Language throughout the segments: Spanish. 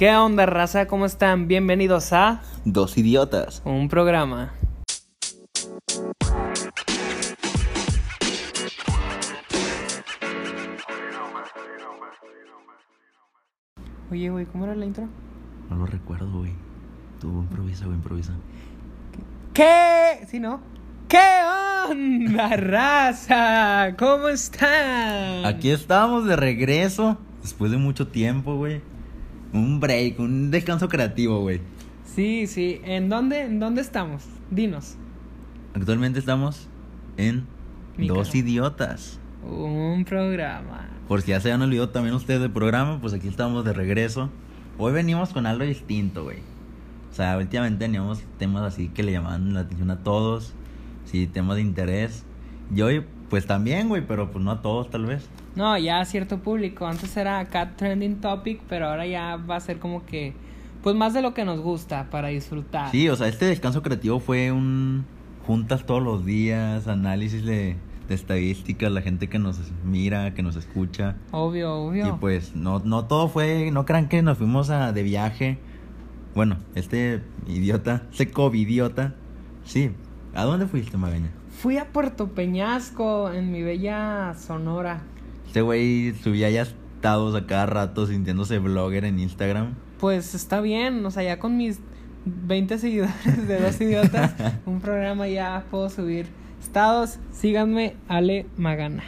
¿Qué onda, raza? ¿Cómo están? Bienvenidos a Dos idiotas. un programa. Oye, güey, ¿cómo era la intro? No lo recuerdo, güey. Tú improvisa, güey, improvisa. ¿Qué? ¿Sí, no? ¿Qué onda, raza? ¿Cómo están? Aquí estamos de regreso. Después de mucho tiempo, güey. Un break, un descanso creativo, güey. Sí, sí. ¿En dónde, ¿En dónde estamos? Dinos. Actualmente estamos en Mi Dos cara. idiotas. Un programa. Por si ya se han olvidado también ustedes del programa, pues aquí estamos de regreso. Hoy venimos con algo distinto, güey. O sea, últimamente teníamos temas así que le llamaban la atención a todos. Sí, temas de interés. Y hoy, pues también, güey, pero pues no a todos, tal vez. No, ya a cierto público. Antes era Cat Trending Topic, pero ahora ya va a ser como que, pues más de lo que nos gusta para disfrutar. Sí, o sea, este descanso creativo fue un juntas todos los días, análisis de, de estadísticas, la gente que nos mira, que nos escucha. Obvio, obvio. Y pues no, no todo fue, no crean que nos fuimos a, de viaje. Bueno, este idiota, ese covidiota, sí. ¿A dónde fuiste, Magaña? Fui a Puerto Peñasco, en mi bella Sonora. Este güey subía ya estados a cada rato sintiéndose blogger en Instagram. Pues está bien, o sea, ya con mis 20 seguidores de dos idiotas, un programa ya puedo subir estados. Síganme, Ale Magana.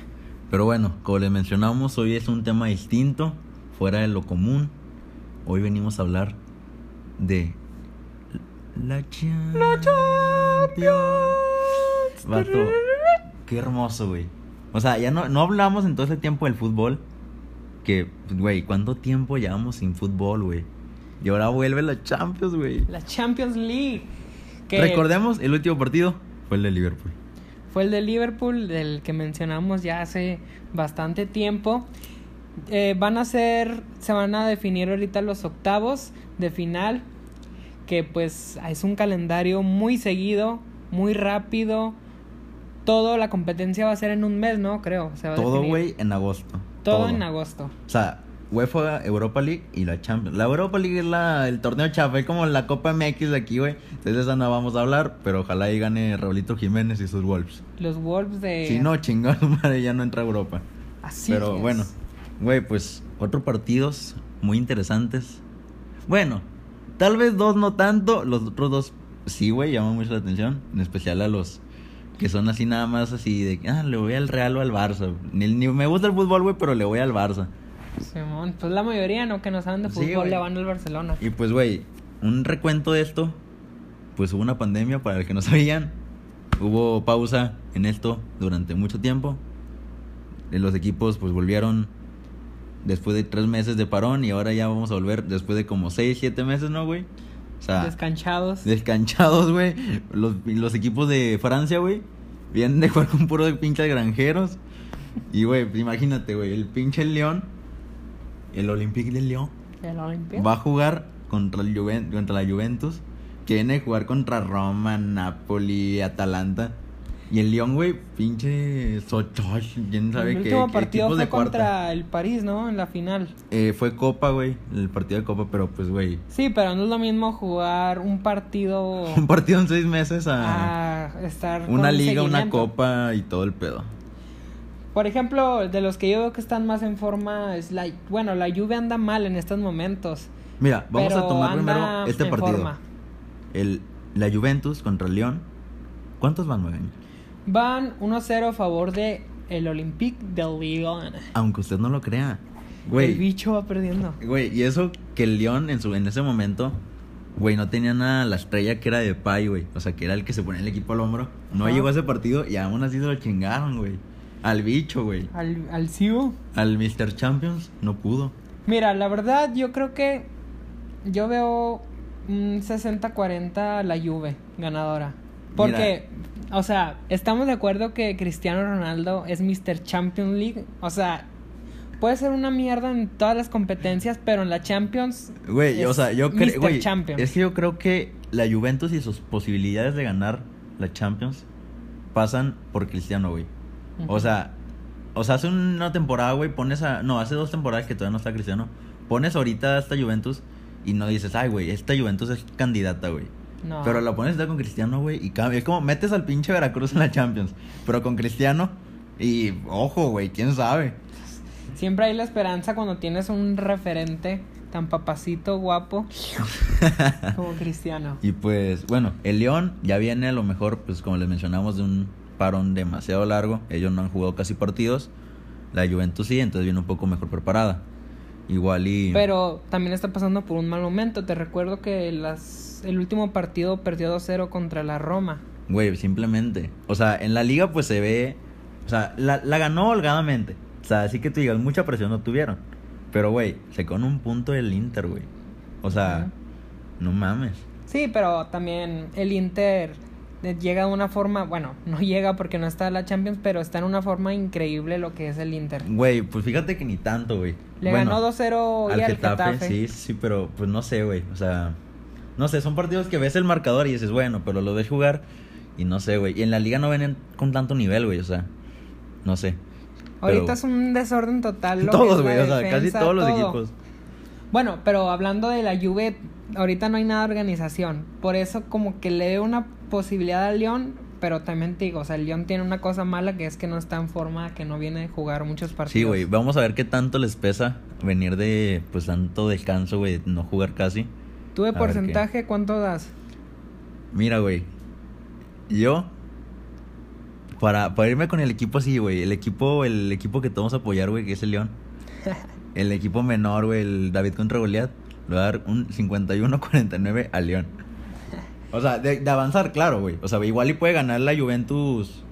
Pero bueno, como les mencionamos, hoy es un tema distinto, fuera de lo común. Hoy venimos a hablar de la Champions. Vato, qué hermoso, güey. O sea, ya no, no hablamos en todo ese tiempo del fútbol. Que, güey, ¿cuánto tiempo llevamos sin fútbol, güey? Y ahora vuelve la Champions, güey. La Champions League. Que Recordemos, el último partido fue el de Liverpool. Fue el de Liverpool, del que mencionamos ya hace bastante tiempo. Eh, van a ser, se van a definir ahorita los octavos de final, que pues es un calendario muy seguido, muy rápido. Todo, la competencia va a ser en un mes, ¿no? Creo. se va Todo, güey, en agosto. Todo, en agosto. O sea, UEFA Europa League y la Champions. La Europa League es la, el torneo chafa, es como la Copa MX de aquí, güey. Entonces de esa no vamos a hablar, pero ojalá ahí gane Raulito Jiménez y sus Wolves. Los Wolves de... Si no, chingón, madre, ya no entra a Europa. Así pero es. bueno, güey, pues cuatro partidos muy interesantes. Bueno, tal vez dos no tanto, los otros dos sí, güey, llaman mucho la atención, en especial a los que son así nada más así de, ah, le voy al Real o al Barça. Ni, ni me gusta el fútbol, güey, pero le voy al Barça. Simón, pues la mayoría, ¿no? Que no saben de fútbol le van al Barcelona. Y pues, güey, un recuento de esto, pues hubo una pandemia, para los que no sabían, hubo pausa en esto durante mucho tiempo. Los equipos pues volvieron después de tres meses de parón y ahora ya vamos a volver después de como seis, siete meses, ¿no, güey? O sea, Descanchados. descanchados, güey. Los, los equipos de Francia, güey, vienen de jugar con puro de pinches granjeros. Y, güey, pues, imagínate, güey, el pinche León, el Olympique de León, El Olimpia. va a jugar contra, el Juven- contra la Juventus, que viene a jugar contra Roma, Napoli, Atalanta. Y el León, güey, pinche Sotosh, quién sabe el qué, último qué partido fue de cuarta. contra el París, ¿no? En la final. Eh, fue Copa, güey, el partido de Copa, pero pues, güey, Sí, pero no es lo mismo jugar un partido un partido en seis meses a a estar una con liga, una copa y todo el pedo. Por ejemplo, de los que yo veo que están más en forma es la bueno, la Juve anda mal en estos momentos. Mira, vamos a tomar primero este partido. forma. El, la Juventus contra el León. ¿Cuántos van, güey? Van 1-0 a favor de el Olympique de Lyon. Aunque usted no lo crea. El bicho va perdiendo. Güey, y eso que el León en, su, en ese momento, güey, no tenía nada la estrella que era de Pai, güey. O sea, que era el que se ponía el equipo al hombro. No Ajá. llegó a ese partido y aún así se lo chingaron, güey. Al bicho, güey. Al, al. Al Mr. Champions no pudo. Mira, la verdad yo creo que yo veo un 60-40 la Juve ganadora. Porque, o sea, estamos de acuerdo que Cristiano Ronaldo es Mr. Champions League. O sea, puede ser una mierda en todas las competencias, pero en la Champions... Güey, es o sea, yo creo, es que yo creo que la Juventus y sus posibilidades de ganar la Champions pasan por Cristiano, güey. O sea, o sea, hace una temporada, güey, pones a no, hace dos temporadas que todavía no está Cristiano. Pones ahorita a esta Juventus y no dices, ay, güey, esta Juventus es candidata, güey. No. Pero la pones con Cristiano, güey, y cambia. Es como metes al pinche Veracruz en la Champions, pero con Cristiano, y ojo, güey, quién sabe. Siempre hay la esperanza cuando tienes un referente tan papacito, guapo, como Cristiano. Y pues, bueno, el León ya viene a lo mejor, pues como les mencionamos, de un parón demasiado largo. Ellos no han jugado casi partidos. La Juventus sí, entonces viene un poco mejor preparada. Igual y... Pero también está pasando por un mal momento. Te recuerdo que las, el último partido perdió 2-0 contra la Roma. Güey, simplemente. O sea, en la liga pues se ve... O sea, la, la ganó holgadamente. O sea, así que tú digas, mucha presión no tuvieron. Pero, güey, se con un punto el Inter, güey. O sea, no mames. Sí, pero también el Inter llega de una forma, bueno, no llega porque no está en la Champions, pero está en una forma increíble lo que es el Inter. Güey, pues fíjate que ni tanto, güey. Le Bueno, ganó 2-0 y al Getafe. Sí, sí, pero pues no sé, güey. O sea, no sé, son partidos que ves el marcador y dices, bueno, pero lo ves jugar y no sé, güey. Y en la liga no vienen con tanto nivel, güey, o sea, no sé. Ahorita Pero- es un desorden total. lo Todos, güey, o sea, casi todos los todo. equipos. Bueno, pero hablando de la Juve, ahorita no hay nada de organización. Por eso como que le veo una posibilidad al León, pero también te digo, o sea, el León tiene una cosa mala que es que no está en forma, que no viene a jugar muchos partidos. Sí, güey, vamos a ver qué tanto les pesa venir de, pues, tanto descanso, güey, no jugar casi. ¿Tú de A porcentaje cuánto das? Mira, güey, yo, para, para irme con el equipo así, güey, el equipo, el equipo que te vamos a apoyar, güey, que es el León. El equipo menor, güey, el David contra Goliat, le va a dar un 51-49 al León. O sea, de, de avanzar, claro, güey. O sea, igual y puede ganar la Juventus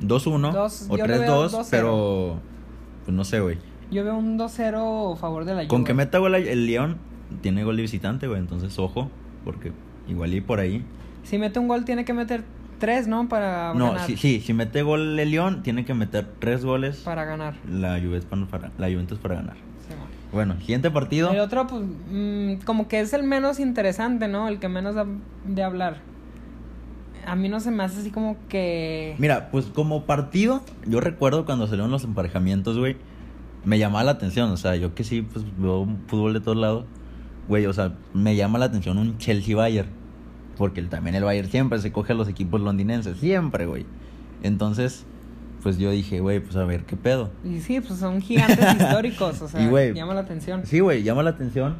2-1 Dos- o yo le veo 3-2, 2-0. pero pues no sé, güey. Yo veo un 2-0 a favor de la Juve. Con que meta gol el León, tiene gol de visitante, güey. Entonces, ojo, porque igual y por ahí. Si mete un gol tiene que meter 3, ¿no? Para No, ganar. sí, sí, si mete gol el León, tiene que meter tres goles Para ganar. la Juventus para- la Juventus para ganar. Bueno. Siguiente partido. El otro, pues, mm, como que es el menos interesante, ¿no? El que menos da de hablar. A mí no se me hace así como que... Mira, pues como partido, yo recuerdo cuando salieron los emparejamientos, güey, me llamaba la atención, o sea, yo que sí, pues veo fútbol de todos lados, güey, o sea, me llama la atención un Chelsea-Bayern, porque también el Bayern siempre se coge a los equipos londinenses, siempre, güey. Entonces, pues yo dije, güey, pues a ver, ¿qué pedo? Y sí, pues son gigantes históricos, o sea, Y, llama la atención. Sí, güey, llama la atención,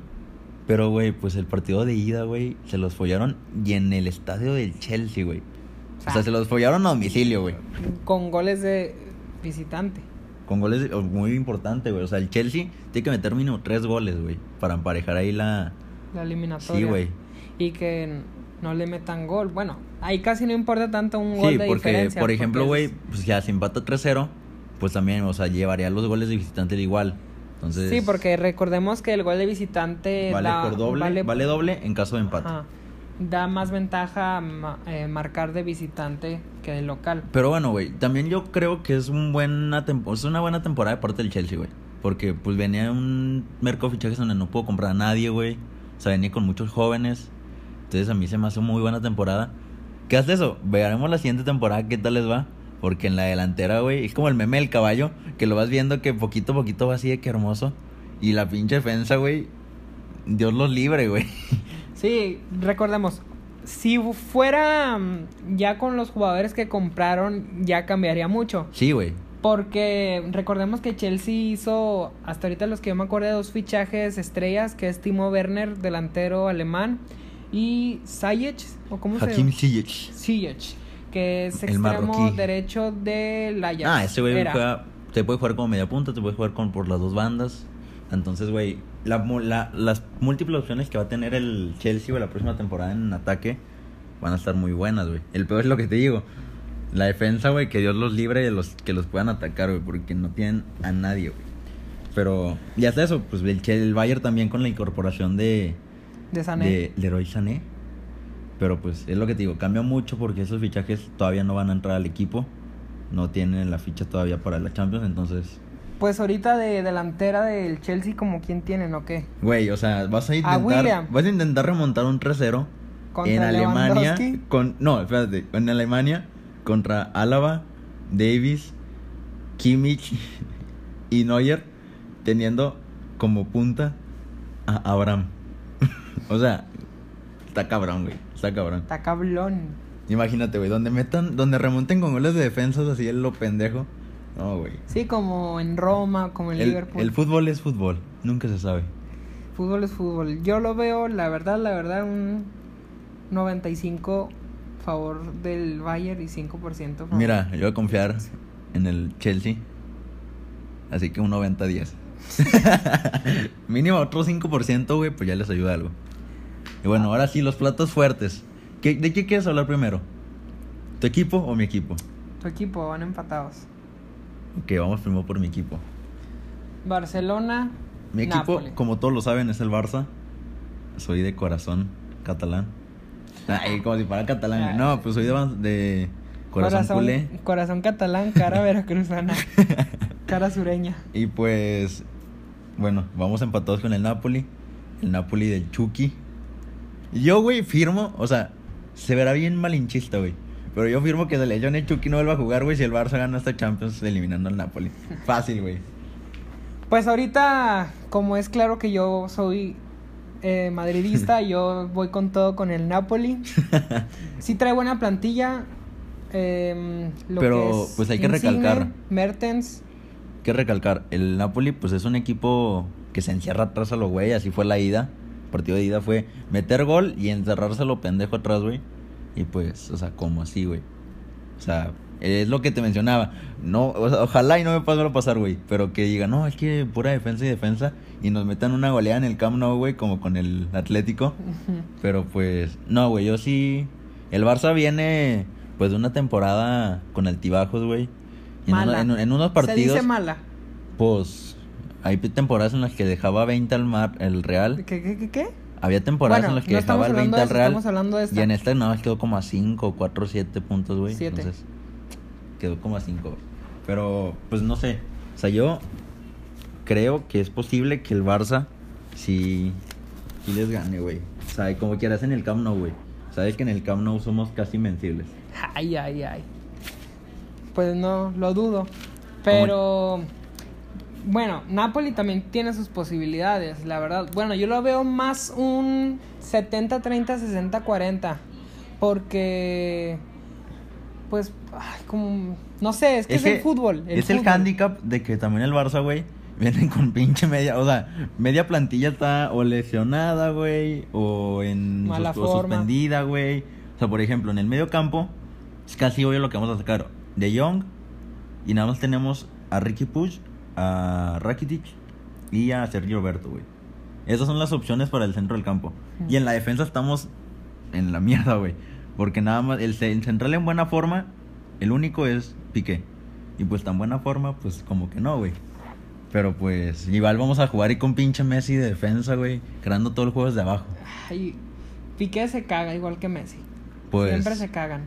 pero, güey, pues el partido de ida, güey, se los follaron y en el estadio del Chelsea, güey. O sea, se los follaron a domicilio, güey. Con goles de visitante. Con goles de- muy importante, güey. O sea, el Chelsea tiene que meter mínimo tres goles, güey. Para emparejar ahí la... La eliminatoria. Sí, güey. Y que no le metan gol. Bueno, ahí casi no importa tanto un gol Sí, de porque, diferencia. por ejemplo, güey, es- pues ya si empata 3-0, pues también, o sea, llevaría los goles de visitante igual. Entonces... Sí, porque recordemos que el gol de visitante Vale da, por doble, vale, doble en caso de empate. ajá, da más ventaja ma- eh, marcar de visitante que de local. Pero bueno, güey, también yo creo que es un buena es una buena temporada de parte del Chelsea, güey. Porque pues venía un mercado de fichajes donde no puedo comprar a nadie, güey. O sea, venía con muchos jóvenes. Entonces a mí se me hace muy buena temporada. ¿Qué hace eso? Veremos la siguiente temporada qué tal les va. Porque en la delantera, güey, es como el meme del caballo, que lo vas viendo que poquito a poquito va así de que hermoso. Y la pinche defensa, güey, Dios los libre, güey. Sí, recordemos, si fuera mm, ya con los jugadores que compraron, ya cambiaría mucho. Sí, güey. Porque recordemos que Chelsea hizo, hasta ahorita los que yo me acuerdo, dos fichajes estrellas, que es Timo Werner, delantero alemán, y Ziyech, o cómo Hakim se llama? Ziyech. Que es El extremo marroquí. derecho del Ajax. Ah, ese güey juega, te puede jugar como media punta, te puede jugar con, por las dos bandas. Entonces, güey, la, la- las múltiples opciones que va a tener el Chelsea, güey, la próxima temporada en ataque van a estar muy buenas, güey. El peor es lo que te digo. La defensa, güey, que Dios los libre de los que los puedan atacar, güey, porque no tienen a nadie, güey. Pero, ya está eso, pues el, el Bayern también con la incorporación de, De Sané. de Leroy Sané. Pero pues es lo que te digo, cambia mucho porque esos fichajes todavía no van a entrar al equipo. No tienen la ficha todavía para la Champions, entonces... Pues ahorita de delantera del Chelsea, como quién tienen o qué? Güey, o sea, vas a A intentar... William. vas a intentar remontar un 3-0 Contra en Alemania con... No, espérate, en Alemania contra Álava, Davis, Kimmich y Neuer teniendo como punta a Abraham. O sea, está cabrón, güey. Está cabrón. Está cablón. Imagínate, güey, donde metan, donde remonten con goles de defensas así el lo pendejo. No, güey. Sí, como en Roma, como en El, Liverpool. el fútbol es fútbol, nunca se sabe. Fútbol es fútbol. Yo lo veo, la verdad, la verdad, un 95 favor del Bayern y 5% favor. Mira, yo voy a confiar en el Chelsea. Así que un 90-10. Mínimo otro 5%, güey, pues ya les ayuda algo. Y bueno, ahora sí, los platos fuertes. ¿Qué- ¿De qué quieres hablar primero? ¿Tu equipo o mi equipo? Tu equipo van empatados. Ok, vamos primero por mi equipo. Barcelona. Mi equipo, como todos lo saben, es el Barça. Soy de corazón catalán. Ay, como si fuera catalán. No, pues soy de, de corazón, culé. corazón catalán, cara veracruzana. cara sureña. Y pues, bueno, vamos empatados con el Napoli. El Napoli del Chucky. Yo, güey, firmo, o sea, se verá bien malinchista, güey. Pero yo firmo que León el Chucky no vuelva a jugar, güey, si el Barça gana esta Champions eliminando al Napoli. Fácil, güey. Pues ahorita, como es claro que yo soy eh, madridista, yo voy con todo con el Napoli. Sí trae buena plantilla. em, lo Pero, que es pues, hay que Insigne, recalcar. Mertens. Que recalcar, el Napoli pues es un equipo que se encierra atrás a lo güey, así fue la ida. El partido de ida fue meter gol y encerrarse a lo pendejo atrás, güey. Y pues, o sea, como así, güey. O sea, es lo que te mencionaba. No, o sea, ojalá y no me pase a pasar, güey. Pero que diga, no, es que pura defensa y defensa. Y nos metan una goleada en el Camp Nou, güey, como con el Atlético. Pero pues, no, güey, yo sí. El Barça viene, pues, de una temporada con altibajos, güey. En, Mala. una- en- en unos partidos. Se dice mala. Pues hay temporadas en las que dejaba 20 al mar el Real. ¿Qué, qué, qué, qué? Había temporadas Bueno, en las que no dejaba estamos el hablando 20 de al Real. estamos hablando de esta. Y en esta nada más quedó como a 5, 4, 7 puntos, güey. Entonces, quedó como a 5. Pero, pues no sé. O sea, yo creo que es posible que el Barça sí, sí les gane, güey. O sea, como quieras en el Camp Nou, güey. Sabes que en el Camp Nou somos casi invencibles. Ay, ay, ay. Pues no, lo dudo. Pero bueno, Napoli también tiene sus posibilidades, la verdad. Bueno, yo lo veo más un 70-30, 60-40. Porque, pues, ay, como, no sé, es que es, el fútbol. es el handicap de que también el Barça, güey, vienen con pinche media, o sea, media plantilla está o lesionada, güey, o en Mala sus- o forma. suspendida, güey. O sea, por ejemplo, en el medio campo es casi obvio lo que vamos a sacar. De Jong y nada más tenemos a Ricky Puig, a Rakitic y a Sergio Roberto, güey. Esas son las opciones para el centro del campo. Y en la defensa estamos en la mierda, güey. Porque nada más, el, ce- el central en buena forma, el único es Piqué. Y pues tan buena forma, pues como que no, güey. Pero pues igual vamos a jugar y con pinche Messi de defensa, güey. Creando todos los juegos de abajo. Ay, Piqué se caga igual que Messi. Pues, Siempre se cagan.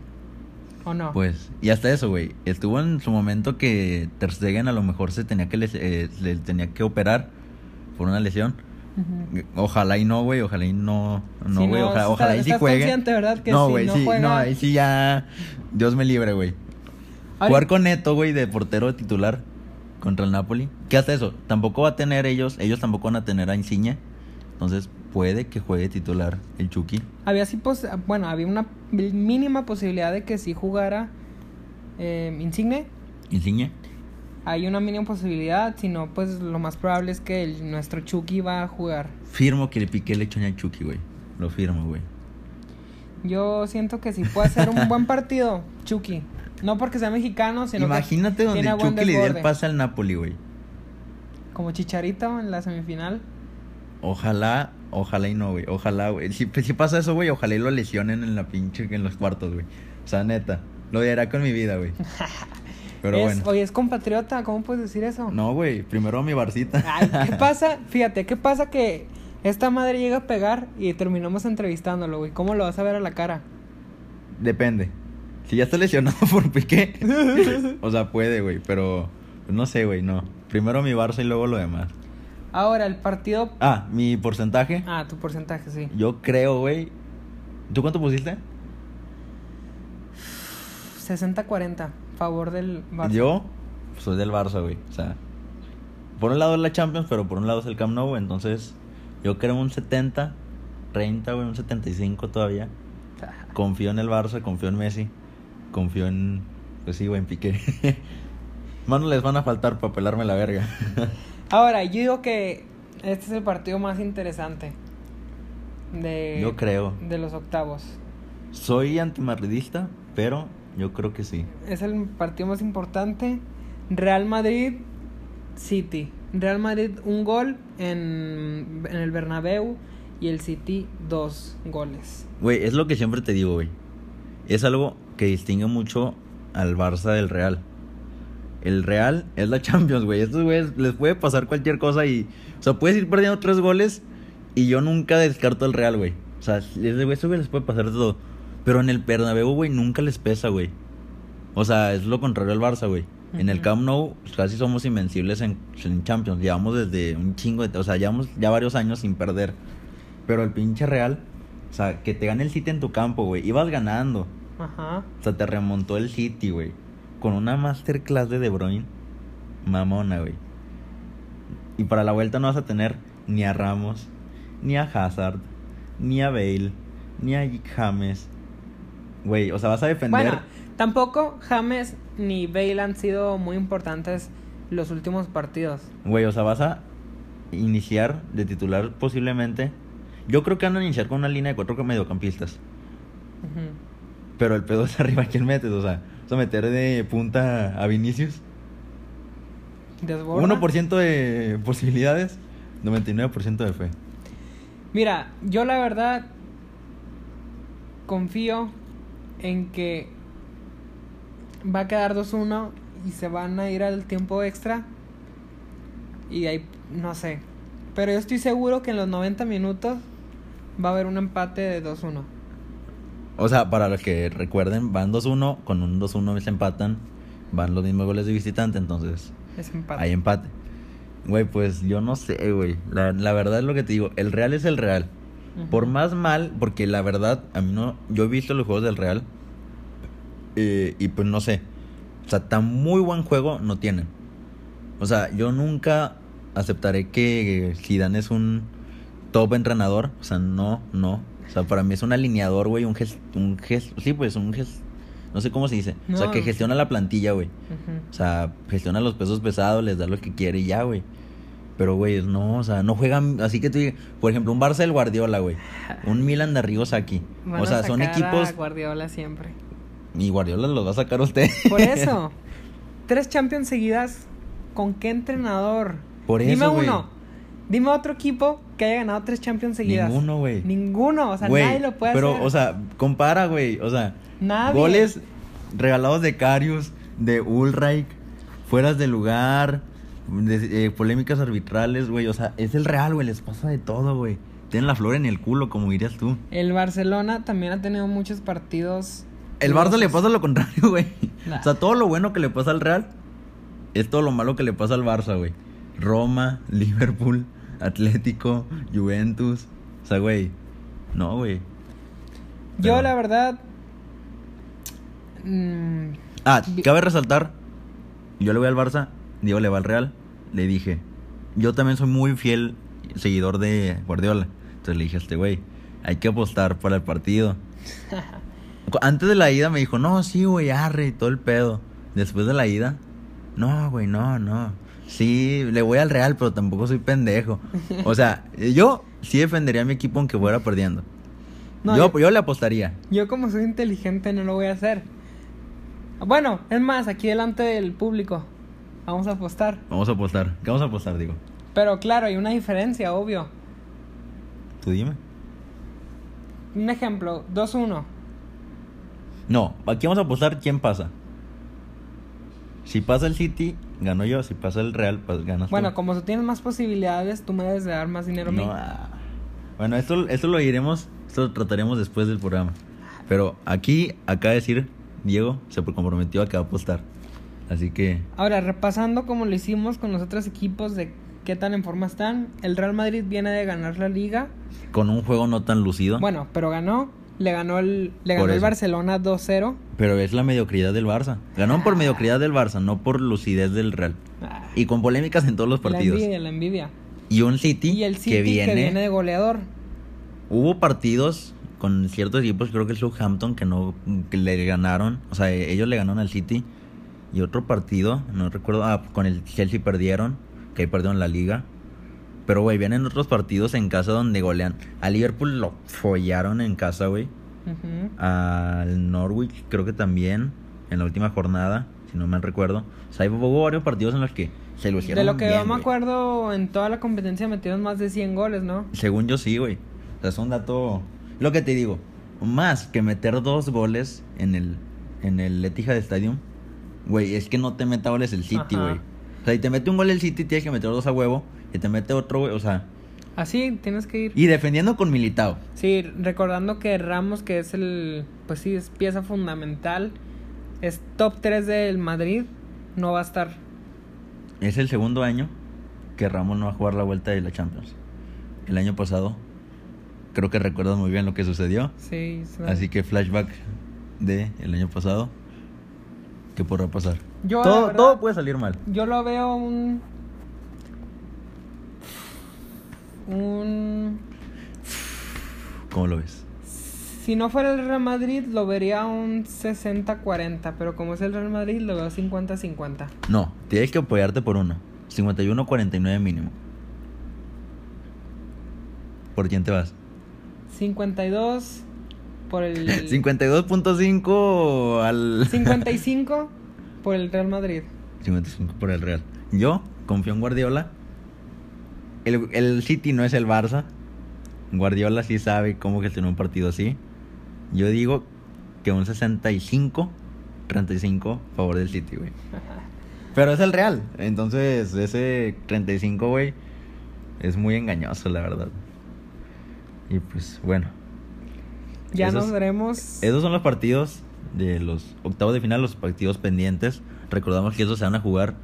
¿O no? pues, y hasta eso, güey. Estuvo en su momento que Ter Stegen a lo mejor se tenía que, les- eh, le tenía que operar por una lesión. Ojalá y no, güey. Ojalá y no, no, güey. no, ojalá, y sí juegue. ¿verdad? Que no, si güey, no sí. juega- No, ahí sí ya. Dios me libre, güey. Jugar con Neto, güey, de portero titular contra el Napoli. ¿Qué hace eso? Tampoco va a tener ellos, ellos tampoco van a tener a Insigne. Entonces puede que juegue titular el Chucky. Había sí pos- bueno, había una mínima posibilidad de que sí jugara eh, Insigne. Insigne. Hay una mínima posibilidad, si no, pues lo más probable es que el- nuestro Chucky va a jugar. Firmo que le piqué el lechón al Chucky, güey. Lo firmo, güey. Yo siento que sí puede ser un buen partido, Chucky. No porque sea mexicano, sino Imagínate que donde tiene Chucky le dio el pase al Napoli, güey. Como Chicharito en la semifinal. Ojalá, ojalá y no, güey. Ojalá, güey. Si, si pasa eso, güey, ojalá y lo lesionen en la pinche, en los cuartos, güey. O sea, neta. Lo dirá con mi vida, güey. Pero Es- bueno. Oye, es compatriota, ¿cómo puedes decir eso? No, güey. Primero mi barcita. Ay, ¿qué pasa? Fíjate, ¿qué pasa que esta madre llega a pegar y terminamos entrevistándolo, güey? ¿Cómo lo vas a ver a la cara? Depende. Si ya está lesionado por Piqué. o sea, puede, güey. Pero no sé, güey, no. Primero mi Barça y luego lo demás. Ahora, el partido... Ah, mi porcentaje. Ah, tu porcentaje, sí. Yo creo, güey. ¿Tú cuánto pusiste? 60-40, favor del Barça. Yo soy del Barça, güey. O sea, por un lado es la Champions, pero por un lado es el Camp Nou. Entonces, yo creo un 70 30, güey, un 75 todavía. Confío en el Barça, confío en Messi, confío en, pues sí, güey, en Piqué. Manos les van a faltar para pelarme la verga. Ahora, yo digo que este es el partido más interesante de, Yo creo. de los octavos. Soy antimadridista, pero yo creo que sí. Es el partido más importante. Real Madrid City. Real Madrid un gol en, en el Bernabéu y el City dos goles. Güey, es lo que siempre te digo, güey. Es algo que distingue mucho al Barça del Real. El Real es la Champions, güey. Estos güeyes les puede pasar cualquier cosa y... O sea, puedes ir perdiendo tres goles y yo nunca descarto al Real, güey. O sea, eso güey, les puede pasar todo. Pero en el Bernabéu, güey, nunca les pesa, güey. O sea, es lo contrario al Barça, güey. En el. Camp Nou pues, casi somos invencibles en, en Champions. Llevamos desde un chingo de... O sea, llevamos ya varios años sin perder. Pero el pinche Real... O sea, que te gane el City en tu campo, güey. Ibas ganando. Ajá. O sea, te remontó el City, güey. Con una masterclass de De Bruyne. Mamona, güey. Y para la vuelta no vas a tener ni a Ramos, ni a Hazard, ni a Bale, ni a James. Güey, o sea, vas a defender... Bueno, tampoco James ni Bale han sido muy importantes los últimos partidos. Güey, o sea, vas a iniciar de titular posiblemente. Yo creo que van a iniciar con una línea de cuatro mediocampistas. Pero el pedo es arriba, ¿quién metes? O sea, vas a meter de punta a Vinicius. Desborda. 1% de posibilidades, 99% de fe. Mira, yo la verdad confío en que va a quedar 2-1 y se van a ir al tiempo extra. Y ahí, no sé. Pero yo estoy seguro que en los 90 minutos va a haber un empate de 2-1. O sea, para los que recuerden, van 2-1, con un 2-1 se empatan, van los mismos goles de visitante, entonces Es empate. hay empate. Güey, pues yo no sé, güey. La, la verdad es lo que te digo, el Real es el Real. Por más mal, porque la verdad, a mí no. Yo he visto los juegos del Real. eh, y pues no sé. O sea, tan muy buen juego no tienen. O sea, yo nunca aceptaré que Zidane es un top entrenador. O sea, no, no. O sea, para mí es un alineador, güey. Un gest, un gest, sí, pues un gest. No sé cómo se dice. o sea, que gestiona la plantilla, güey. O sea, gestiona los pesos pesados, les da lo que quiere y ya, güey. Pero, güey, no, o sea, no juegan. Así que tú, por ejemplo, un Barça del Guardiola, güey. Un Milan de Arrigosaki. Van O a sea, son sacar equipos. a Guardiola siempre. Y Guardiola los va a sacar usted. Por eso. Tres Champions seguidas. ¿Con qué entrenador? Por Dime eso, güey. uno. Dime otro equipo que haya ganado tres Champions seguidas. Ninguno, güey. Ninguno. O sea, nadie lo puede pero, hacer. o sea, compara, güey. O sea, Nadie. goles regalados de Carius, de Ulreich, fueras de lugar, de, eh, polémicas arbitrales, güey. O sea, es el Real, güey. Les pasa de todo, güey. Tienen la flor en el culo, como dirías tú. El Barcelona también ha tenido muchos partidos. El Barça le pasa lo contrario, güey. Nah. O sea, todo lo bueno que le pasa al Real es todo lo malo que le pasa al Barça, güey. Roma, Liverpool, Atlético, Juventus. O sea, güey. No, güey. Yo, la verdad. mm, Ah, cabe resaltar. Yo le voy al Barça, Diego le va al Real. Le dije, yo también soy muy fiel seguidor de Guardiola. Entonces le dije a este güey, hay que apostar para el partido. Antes de la ida me dijo, no, sí, güey, arre, y todo el pedo. Después de la ida, no, güey, no, no. Sí, le voy al Real, pero tampoco soy pendejo. O sea, yo sí defendería a mi equipo aunque fuera perdiendo. no, yo, yo, yo le apostaría. yo como soy inteligente no lo voy a hacer. Bueno, es más, aquí delante del público. Vamos a apostar. Vamos a apostar. ¿Qué vamos a apostar, digo? Pero claro, hay una diferencia, obvio. Tú dime. Un ejemplo, 2-1. No, aquí vamos a apostar quién pasa. Si pasa el City, gano yo. Si pasa el Real, pues ganas Bueno, tú. como tú tienes más posibilidades, tú me debes de dar más dinero a mí. No, ah. Bueno, esto, esto lo iremos, esto lo trataremos después del programa. Pero aquí, acá decir, Diego se comprometió a que va a apostar. Así que, Ahora, repasando como lo hicimos con los otros equipos de qué tan en forma están, el Real Madrid viene de ganar la liga. con un juego no tan lucido, Bueno, pero ganó. Le ganó el, le ganó el. Barcelona 2-0. pero es la mediocridad del Barça. Ganó por mediocridad del Barça, no por lucidez del Real. Ah, Y con polémicas en todos los la partidos. envidia, la envidia. Y un City, Y el City que viene, de goleador. hubo partidos con ciertos equipos, creo que el Southampton, que no que le ganaron, o sea, ellos le ganaron al City. Y otro partido, no recuerdo, ah, con el Chelsea perdieron, que ahí perdieron la liga. Pero, güey, vienen otros partidos en casa donde golean. A Liverpool lo follaron en casa, güey. Ujú. Al Norwich, creo que también, en la última jornada, si no me recuerdo. O sea, hubo varios partidos en los que se lo hicieron De lo que bien, yo me acuerdo, en toda la competencia metieron más de 100 goles, ¿no? Según yo sí, güey. O sea, es un dato... Lo que te digo, más que meter dos goles en el, en el Etihad Stadium, güey, es que no te meta goles el City, güey. O sea, si te mete un gol el City, tienes que meter dos a huevo. Y te mete otro, güey, o sea... Así tienes que ir. Y defendiendo con Militao. Sí, recordando que Ramos, que es el, pues sí, es pieza fundamental, es top 3 del Madrid, no va a estar. Es el segundo año que Ramos no va a jugar la vuelta de la Champions. El año pasado, creo que recuerdas muy bien lo que sucedió. Sí, sí. Así que flashback de el año pasado. ¿Qué podrá pasar? Yo, todo, verdad- todo puede salir mal. Yo lo veo un. Un. ¿Cómo lo ves? Si no fuera el Real Madrid, lo vería un 60-40, pero como es el Real Madrid, lo veo 50-50. No, tienes que apoyarte por uno. 51-49 mínimo. ¿Por quién te vas? 52 por el. 52.5 al... 55 por el Real Madrid. 55 por el Real. Yo confío en Guardiola. El, el City no es el Barça. Guardiola sí sabe cómo gestionar un partido así. Yo digo que un 65, 35 a favor del City, güey. Pero es el Real. Entonces, ese 35, güey, es muy engañoso, la verdad. Y pues, bueno. Ya Esos- nos veremos. Esos son los partidos de los octavos de final, los partidos pendientes. Recordamos que esos se van a jugar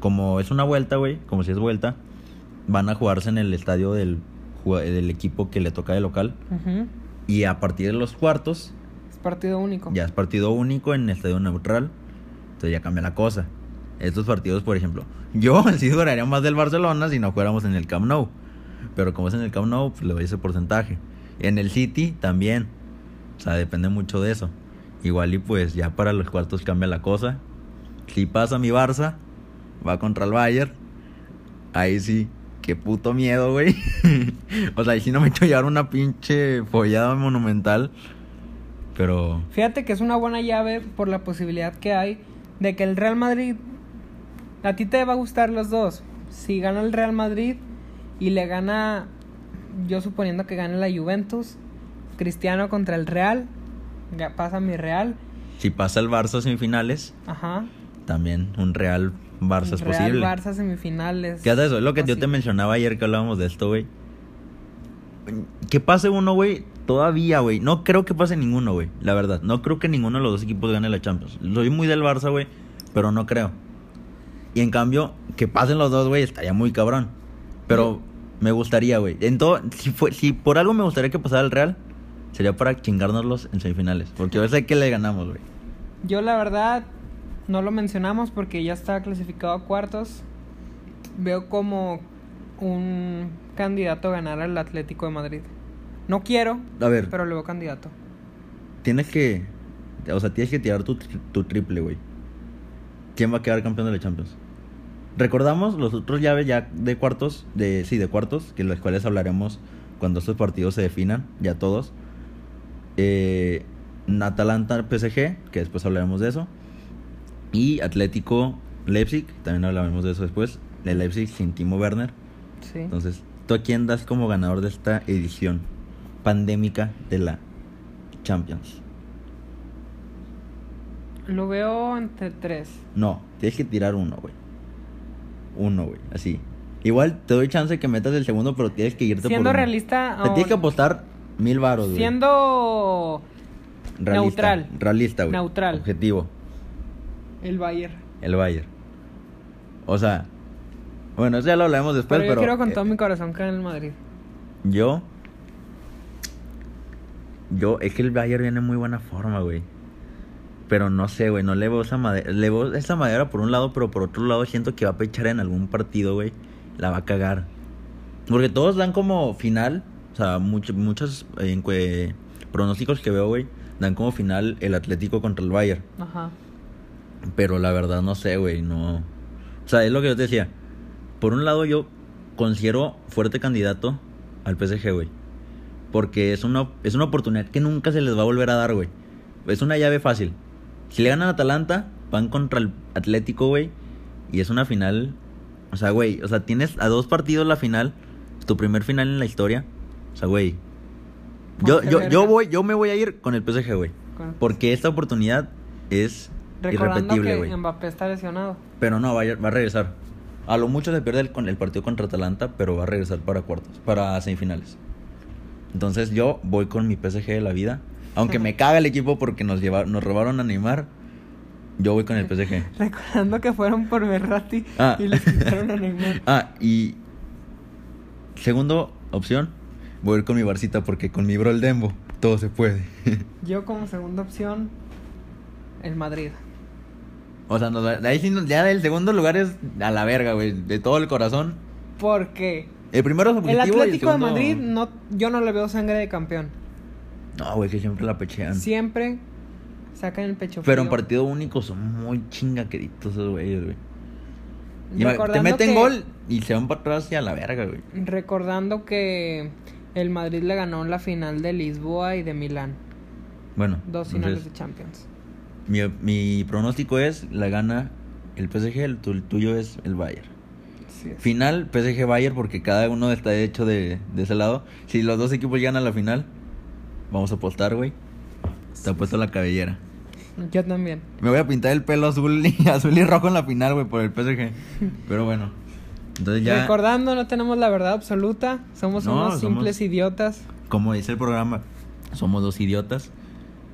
como es una vuelta, güey, como si es vuelta. Van a jugarse en el estadio del, del equipo que le toca de local. Y a partir de los cuartos, Es partido único. ya es partido único en estadio neutral. Entonces ya cambia la cosa. Estos partidos, por ejemplo, yo sí duraría más del Barcelona si no fuéramos en el Camp Nou. Pero como es en el Camp Nou, pues le doy ese porcentaje. En el City también. O sea, depende mucho de eso. Igual y pues ya para los cuartos cambia la cosa. Si pasa mi Barça, va contra el Bayern. Ahí sí, qué puto miedo, güey. o sea, ahí sí no me he hecho llevar una pinche follada monumental. Pero Fíjate que es una buena llave por la posibilidad que hay de que el Real Madrid. A ti te va a gustar los dos. Si gana el Real Madrid y le gana. Yo suponiendo que gane la Juventus. Cristiano contra el Real. Pasa mi Real. si pasa el Barça semifinales, Ajá. también un Real Barça es Real posible. Barça semifinales. ¿Qué haces eso? Es lo que yo te mencionaba ayer que hablábamos de esto, güey. Que pase uno, güey, todavía, güey. No creo que pase ninguno, güey. La verdad, no creo que ninguno de los dos equipos gane la Champions. Soy muy del Barça, güey, pero no creo. Y en cambio, que pasen los dos, güey, estaría muy cabrón. Pero me gustaría, güey. En todo, si, fue, si por algo me gustaría que pasara el Real, sería para chingárnoslos en semifinales. Porque yo sé que le ganamos, güey. Yo la verdad no lo mencionamos porque ya está clasificado a cuartos. Veo como un candidato a ganar al Atlético de Madrid. No quiero, A ver, pero le veo candidato. tienes que. O sea, tienes que tirar tu, tu triple, güey. ¿Quién va a quedar campeón de la Champions? Recordamos los otros llaves ya de cuartos, de sí, de cuartos, que los cuales hablaremos cuando estos partidos se definan, ya todos. Eh, Atalanta PSG, que después hablaremos de eso. Y Atlético Leipzig, también hablaremos de eso después. De Leipzig sin Timo Werner. Sí. Entonces, ¿tú a quién das como ganador de esta edición pandémica de la Champions? Lo veo entre tres. No, tienes que tirar uno, güey. Uno, güey, así. Igual te doy chance que metas el segundo, pero tienes que irte Siendo por uno. realista. Te tienes que apostar mil varos, güey. Siendo Realista, neutral. Realista, güey. Neutral. Objetivo. El Bayern. El Bayern. O sea, bueno, eso ya lo hablaremos después, Pero pero. yo quiero con eh, todo mi corazón que gane el Madrid. Yo. Yo, es que el Bayern viene en muy buena forma, güey. Pero no sé, güey, no le veo esa madera. Le veo esa madera por un lado, pero por otro lado siento que va a pechar en algún partido, güey. La va a cagar. Porque todos dan como final O sea, muchos muchos eh, pronósticos que veo, güey, dan como final el Atlético contra el Bayern. Ajá. Pero la verdad no sé, güey, no. O sea, es lo que yo te decía. Por un lado yo considero fuerte candidato al PSG, güey. Porque es una, es una oportunidad que nunca se les va a volver a dar, güey. Es una llave fácil. Si le ganan a Atalanta, van contra el Atlético, güey. Y es una final. O sea, güey, o sea, tienes a dos partidos la final. Tu primer final en la historia. O sea, güey. Yo, yo, yo voy, yo me voy a ir con el PSG, güey. Porque esta oportunidad es Recordando irrepetible, güey. Mbappé está lesionado. Pero no, va a, va a regresar. A lo mucho se pierde el, partido contra Atalanta, pero va a regresar para cuartos, para semifinales. Entonces yo voy con mi PSG de la vida. Aunque me caga el equipo porque nos, lleva, nos robaron a Neymar, yo voy con el PSG. Recordando que fueron por Berratti Ah. y les quitaron a Neymar. Ah, y segundo opción, voy a ir con mi Barcita porque con mi bro el Dembo todo se puede. Yo como segunda opción, el Madrid. O sea, nos de ahí sí ya el segundo lugar es a la verga, güey, de todo el corazón. Porque El primero es el objetivo y el Atlético de segundo- Madrid, no, yo no le veo sangre de campeón. No, güey, que siempre la pechean. Siempre sacan el pecho Pero en frío. partido único son muy chingaqueritos esos güeyes, güey. Y te Recordando meten que- gol y se van para atrás y a la verga, güey. Recordando que el Madrid le ganó la final de Lisboa y de Milán. Bueno, Dos finales entonces, de Champions. Mi, mi pronóstico es la gana el PSG, el, tu- el tuyo es el Bayern. Sí es. Final PSG Bayern porque cada uno está hecho de, de ese lado. Si los dos equipos llegan a la final, vamos a apostar, güey. Está puesto la cabellera. Yo también. Me voy a pintar el pelo azul y azul y rojo en la final, güey, por el PSG. Pero bueno. Entonces ya, Recordando, no tenemos la verdad absoluta. Somos No, unos somos- simples idiotas. como dice el programa, somos dos idiotas.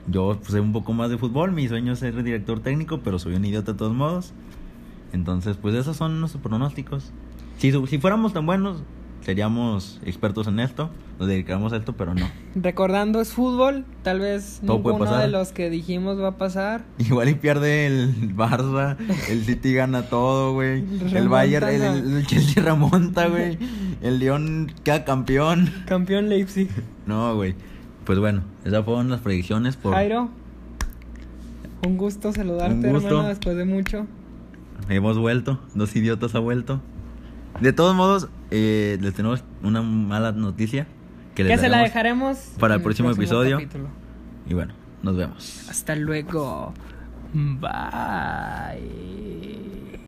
Yo pues, sé un poco más de fútbol, mi sueño es ser director técnico, pero soy un idiota de todos modos. Entonces, pues esos son nuestros pronósticos. Si, si fuéramos tan buenos, seríamos expertos en esto, nos dedicáramos a esto, pero no. Recordando, es fútbol. Tal vez Todo ninguno de los que dijimos va a pasar. Igual y pierde el Barça, el City gana todo, güey. El Bayern, el, el Chelsea remonta, güey. El León queda campeón. Campeón Leipzig. No, güey. Pues bueno, esas fueron las predicciones por... Jairo, un gusto saludarte, Un gusto. hermano, después de mucho. Hemos vuelto, dos idiotas ha vuelto. De todos modos, eh, les tenemos una mala noticia. Que, les Que se la dejaremos para el próximo episodio. capítulo. Y bueno, nos vemos. Hasta luego. Bye.